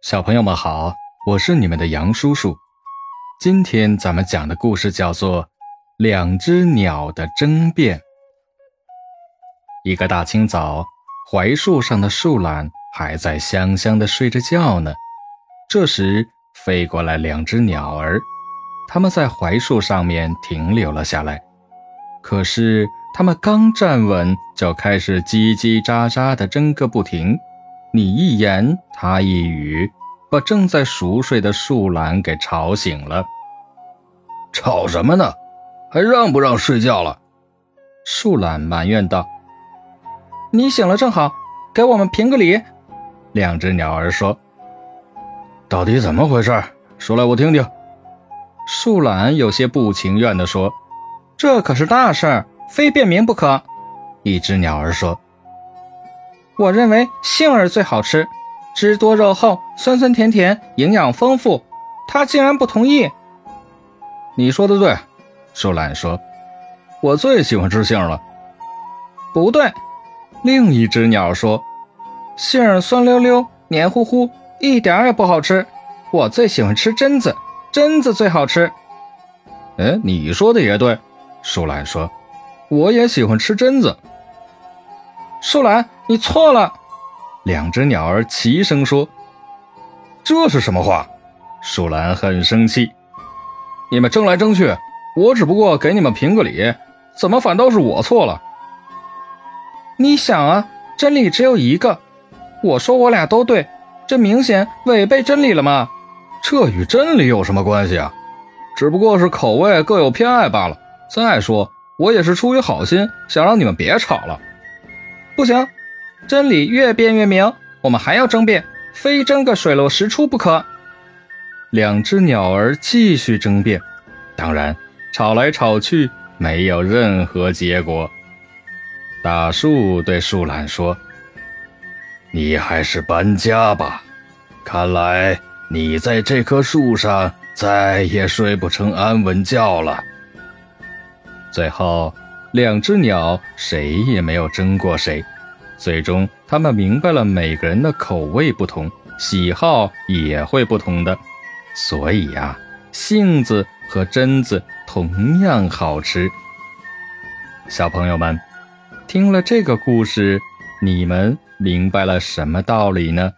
小朋友们好，我是你们的杨叔叔。今天咱们讲的故事叫做《两只鸟的争辩》。一个大清早，槐树上的树懒还在香香的睡着觉呢。这时，飞过来两只鸟儿，它们在槐树上面停留了下来。可是，它们刚站稳，就开始叽叽喳喳的争个不停。你一言，他一语，把正在熟睡的树懒给吵醒了。吵什么呢？还让不让睡觉了？树懒埋怨道：“你醒了正好，给我们评个理。”两只鸟儿说：“到底怎么回事？说来我听听。”树懒有些不情愿地说：“这可是大事儿，非辨明不可。”一只鸟儿说。我认为杏儿最好吃，汁多肉厚，酸酸甜甜，营养丰富。他竟然不同意。你说的对，树懒说：“我最喜欢吃杏了。”不对，另一只鸟说：“杏儿酸溜溜，黏糊糊，一点也不好吃。我最喜欢吃榛子，榛子最好吃。”哎，你说的也对，树懒说：“我也喜欢吃榛子。”树懒。你错了，两只鸟儿齐声说：“这是什么话？”树懒很生气：“你们争来争去，我只不过给你们评个理，怎么反倒是我错了？”你想啊，真理只有一个，我说我俩都对，这明显违背真理了嘛？这与真理有什么关系啊？只不过是口味各有偏爱罢了。再说，我也是出于好心，想让你们别吵了。不行。真理越辩越明，我们还要争辩，非争个水落石出不可。两只鸟儿继续争辩，当然吵来吵去没有任何结果。大树对树懒说：“你还是搬家吧，看来你在这棵树上再也睡不成安稳觉了。”最后，两只鸟谁也没有争过谁。最终，他们明白了每个人的口味不同，喜好也会不同的。所以呀，杏子和榛子同样好吃。小朋友们，听了这个故事，你们明白了什么道理呢？